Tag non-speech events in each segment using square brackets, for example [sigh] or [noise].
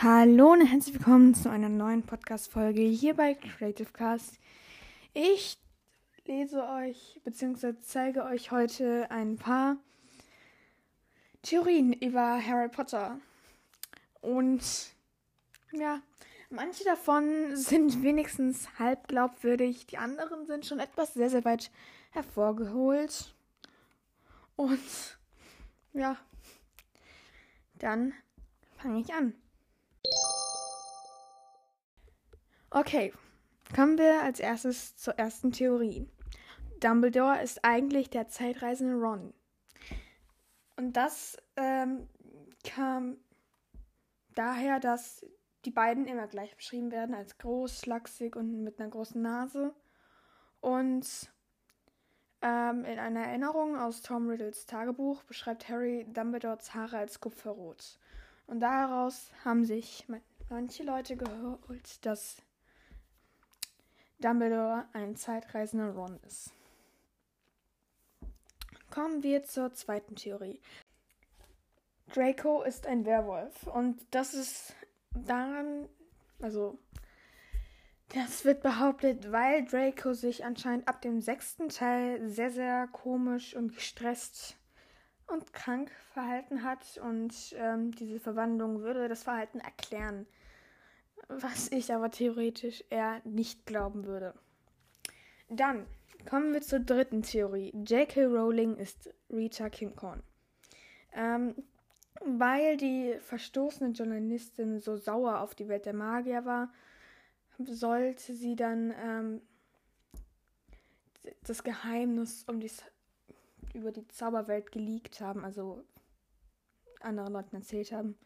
Hallo und herzlich willkommen zu einer neuen Podcast-Folge hier bei Creative Cast. Ich lese euch bzw. zeige euch heute ein paar Theorien über Harry Potter. Und ja, manche davon sind wenigstens halb glaubwürdig, die anderen sind schon etwas sehr, sehr weit hervorgeholt. Und ja, dann fange ich an. Okay, kommen wir als erstes zur ersten Theorie. Dumbledore ist eigentlich der zeitreisende Ron. Und das ähm, kam daher, dass die beiden immer gleich beschrieben werden als groß, schlachsig und mit einer großen Nase. Und ähm, in einer Erinnerung aus Tom Riddles Tagebuch beschreibt Harry Dumbledores Haare als kupferrot. Und daraus haben sich manche Leute geholt, dass Dumbledore ein zeitreisender Ron ist. Kommen wir zur zweiten Theorie. Draco ist ein Werwolf und das ist daran, also das wird behauptet, weil Draco sich anscheinend ab dem sechsten Teil sehr, sehr komisch und gestresst und krank verhalten hat und ähm, diese Verwandlung würde das Verhalten erklären was ich aber theoretisch eher nicht glauben würde. Dann kommen wir zur dritten Theorie. J.K. Rowling ist Rita Kimcorn. Ähm, weil die verstoßene Journalistin so sauer auf die Welt der Magier war, sollte sie dann ähm, das Geheimnis um die, über die Zauberwelt geleakt haben, also anderen Leuten erzählt haben.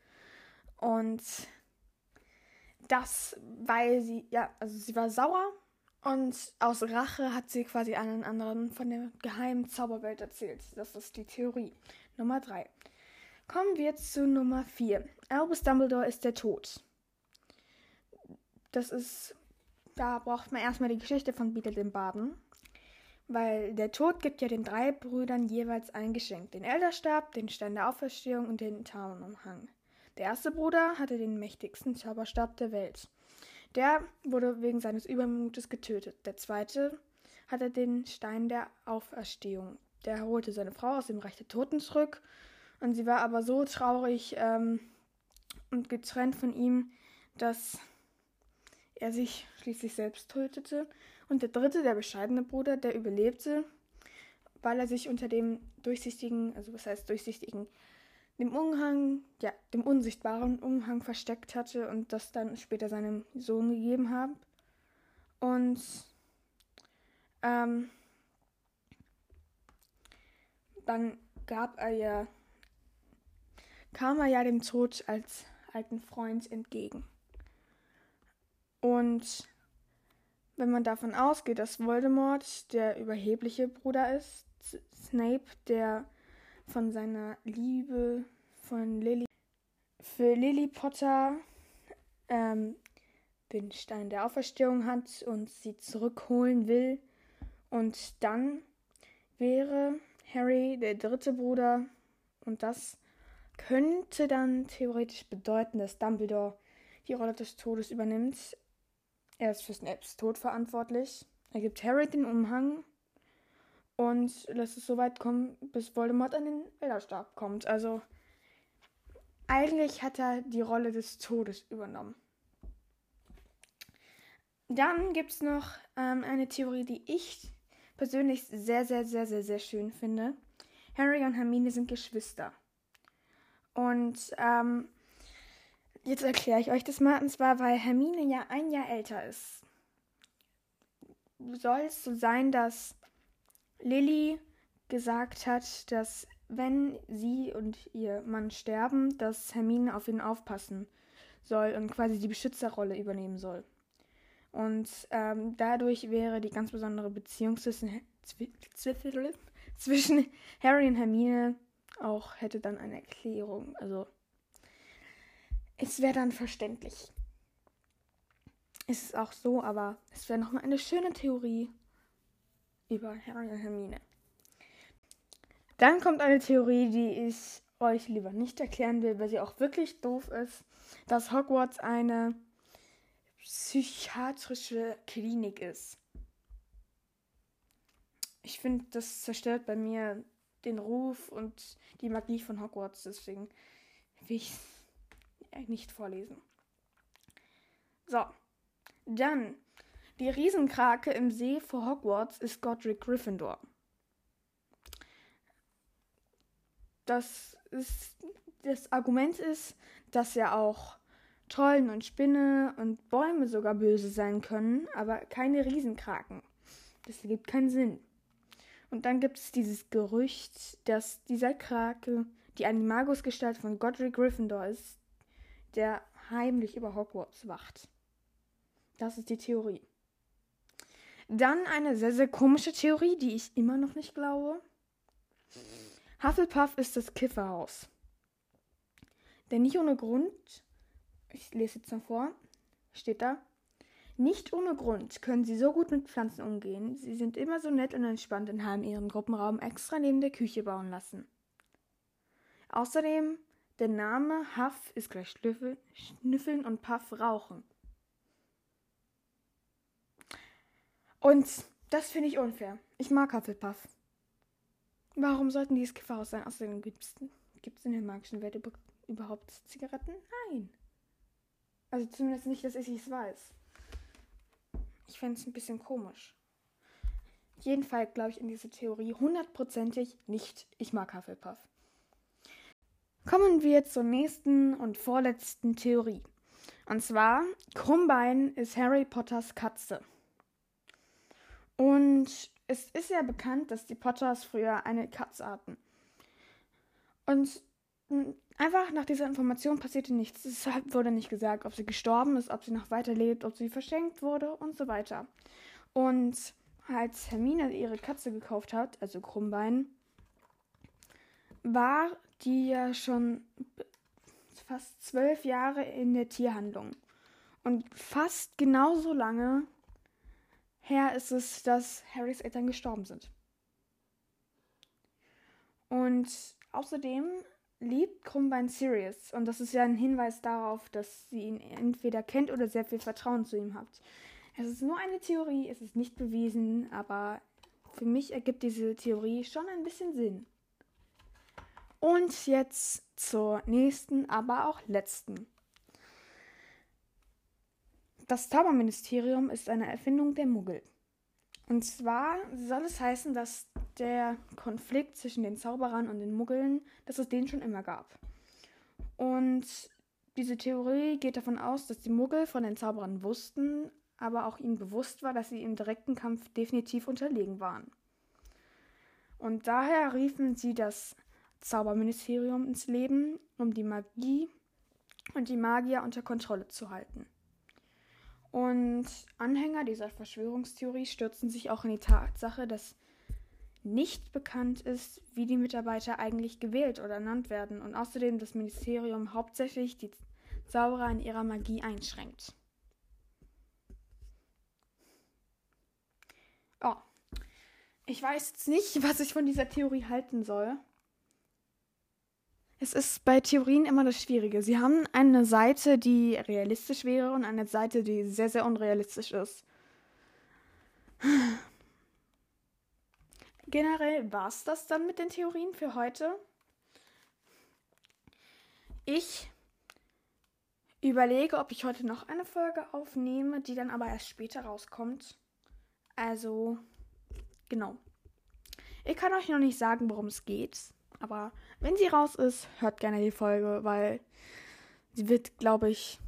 Und das, weil sie, ja, also sie war sauer und aus Rache hat sie quasi allen anderen von der geheimen Zauberwelt erzählt. Das ist die Theorie. Nummer 3. Kommen wir zu Nummer 4. Albus Dumbledore ist der Tod. Das ist, da braucht man erstmal die Geschichte von Beetle dem Baden. Weil der Tod gibt ja den drei Brüdern jeweils ein Geschenk. Den Elderstab, den Stein der Auferstehung und den Tarnumhang. Der erste Bruder hatte den mächtigsten Zauberstab der Welt. Der wurde wegen seines Übermutes getötet. Der zweite hatte den Stein der Auferstehung. Der holte seine Frau aus dem Reich der Toten zurück. Und sie war aber so traurig ähm, und getrennt von ihm, dass er sich schließlich selbst tötete. Und der dritte, der bescheidene Bruder, der überlebte, weil er sich unter dem durchsichtigen, also was heißt durchsichtigen, dem Umhang, ja, dem unsichtbaren Umhang versteckt hatte und das dann später seinem Sohn gegeben habe. Und ähm, dann gab er ja, kam er ja dem Tod als alten Freund entgegen. Und wenn man davon ausgeht, dass Voldemort der überhebliche Bruder ist, Snape der von seiner Liebe von Lily für Lily Potter ähm, den Stein der Auferstehung hat und sie zurückholen will. Und dann wäre Harry der dritte Bruder und das könnte dann theoretisch bedeuten, dass Dumbledore die Rolle des Todes übernimmt. Er ist für Snapes Tod verantwortlich. Er gibt Harry den Umhang und lässt es so weit kommen, bis Voldemort an den Elderstab kommt. Also eigentlich hat er die Rolle des Todes übernommen. Dann gibt es noch ähm, eine Theorie, die ich persönlich sehr, sehr, sehr, sehr, sehr schön finde. Harry und Hermine sind Geschwister. Und ähm, jetzt erkläre ich euch das mal. Und zwar, weil Hermine ja ein Jahr älter ist. Soll es so sein, dass Lilly gesagt hat, dass wenn sie und ihr Mann sterben, dass Hermine auf ihn aufpassen soll und quasi die Beschützerrolle übernehmen soll. Und ähm, dadurch wäre die ganz besondere Beziehung zwischen, zwischen Harry und Hermine auch hätte dann eine Erklärung. Also es wäre dann verständlich. Ist es auch so, aber es wäre nochmal eine schöne Theorie über Hermine. Dann kommt eine Theorie, die ich euch lieber nicht erklären will, weil sie auch wirklich doof ist, dass Hogwarts eine psychiatrische Klinik ist. Ich finde, das zerstört bei mir den Ruf und die Magie von Hogwarts, deswegen will ich es nicht vorlesen. So, dann die Riesenkrake im See vor Hogwarts ist Godric Gryffindor. Das, ist, das Argument ist, dass ja auch Trollen und Spinne und Bäume sogar böse sein können, aber keine Riesenkraken. Das ergibt keinen Sinn. Und dann gibt es dieses Gerücht, dass dieser Krake die Animagus-Gestalt von Godric Gryffindor ist, der heimlich über Hogwarts wacht. Das ist die Theorie. Dann eine sehr, sehr komische Theorie, die ich immer noch nicht glaube. Hufflepuff ist das Kifferhaus. Denn nicht ohne Grund, ich lese jetzt noch vor, steht da, nicht ohne Grund können sie so gut mit Pflanzen umgehen. Sie sind immer so nett und entspannt und haben ihren Gruppenraum extra neben der Küche bauen lassen. Außerdem, der Name Huff ist gleich Schnüffeln und Puff rauchen. Und das finde ich unfair. Ich mag Hufflepuff. Warum sollten die es Kifferhaus sein? Außerdem gibt es in der magischen Welt überhaupt Zigaretten? Nein. Also zumindest nicht, dass ich es weiß. Ich fände es ein bisschen komisch. Jedenfalls glaube ich in diese Theorie hundertprozentig nicht. Ich mag Hufflepuff. Kommen wir zur nächsten und vorletzten Theorie. Und zwar, Krummbein ist Harry Potters Katze. Und es ist ja bekannt, dass die Potters früher eine Katze hatten. Und einfach nach dieser Information passierte nichts. Es wurde nicht gesagt, ob sie gestorben ist, ob sie noch weiterlebt, ob sie verschenkt wurde und so weiter. Und als Hermine ihre Katze gekauft hat, also Krummbein, war die ja schon fast zwölf Jahre in der Tierhandlung. Und fast genauso lange her ist es, dass Harrys Eltern gestorben sind. Und außerdem liebt Krummbein Sirius. Und das ist ja ein Hinweis darauf, dass sie ihn entweder kennt oder sehr viel Vertrauen zu ihm hat. Es ist nur eine Theorie, es ist nicht bewiesen, aber für mich ergibt diese Theorie schon ein bisschen Sinn. Und jetzt zur nächsten, aber auch letzten. Das Zauberministerium ist eine Erfindung der Muggel. Und zwar soll es heißen, dass der Konflikt zwischen den Zauberern und den Muggeln, dass es den schon immer gab. Und diese Theorie geht davon aus, dass die Muggel von den Zauberern wussten, aber auch ihnen bewusst war, dass sie im direkten Kampf definitiv unterlegen waren. Und daher riefen sie das Zauberministerium ins Leben, um die Magie und die Magier unter Kontrolle zu halten. Und Anhänger dieser Verschwörungstheorie stürzen sich auch in die Tatsache, dass nicht bekannt ist, wie die Mitarbeiter eigentlich gewählt oder ernannt werden und außerdem das Ministerium hauptsächlich die Zauberer in ihrer Magie einschränkt. Oh, ich weiß jetzt nicht, [laughs] was ich von dieser Theorie halten soll. Es ist bei Theorien immer das Schwierige. Sie haben eine Seite, die realistisch wäre und eine Seite, die sehr, sehr unrealistisch ist. Generell war es das dann mit den Theorien für heute. Ich überlege, ob ich heute noch eine Folge aufnehme, die dann aber erst später rauskommt. Also, genau. Ich kann euch noch nicht sagen, worum es geht. Aber wenn sie raus ist, hört gerne die Folge, weil sie wird, glaube ich,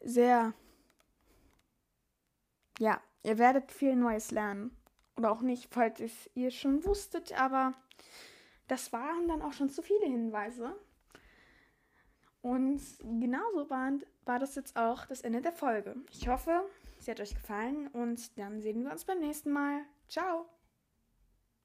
sehr. Ja, ihr werdet viel Neues lernen. Oder auch nicht, falls ihr es schon wusstet, aber das waren dann auch schon zu viele Hinweise. Und genauso war, war das jetzt auch das Ende der Folge. Ich hoffe, sie hat euch gefallen und dann sehen wir uns beim nächsten Mal. Ciao!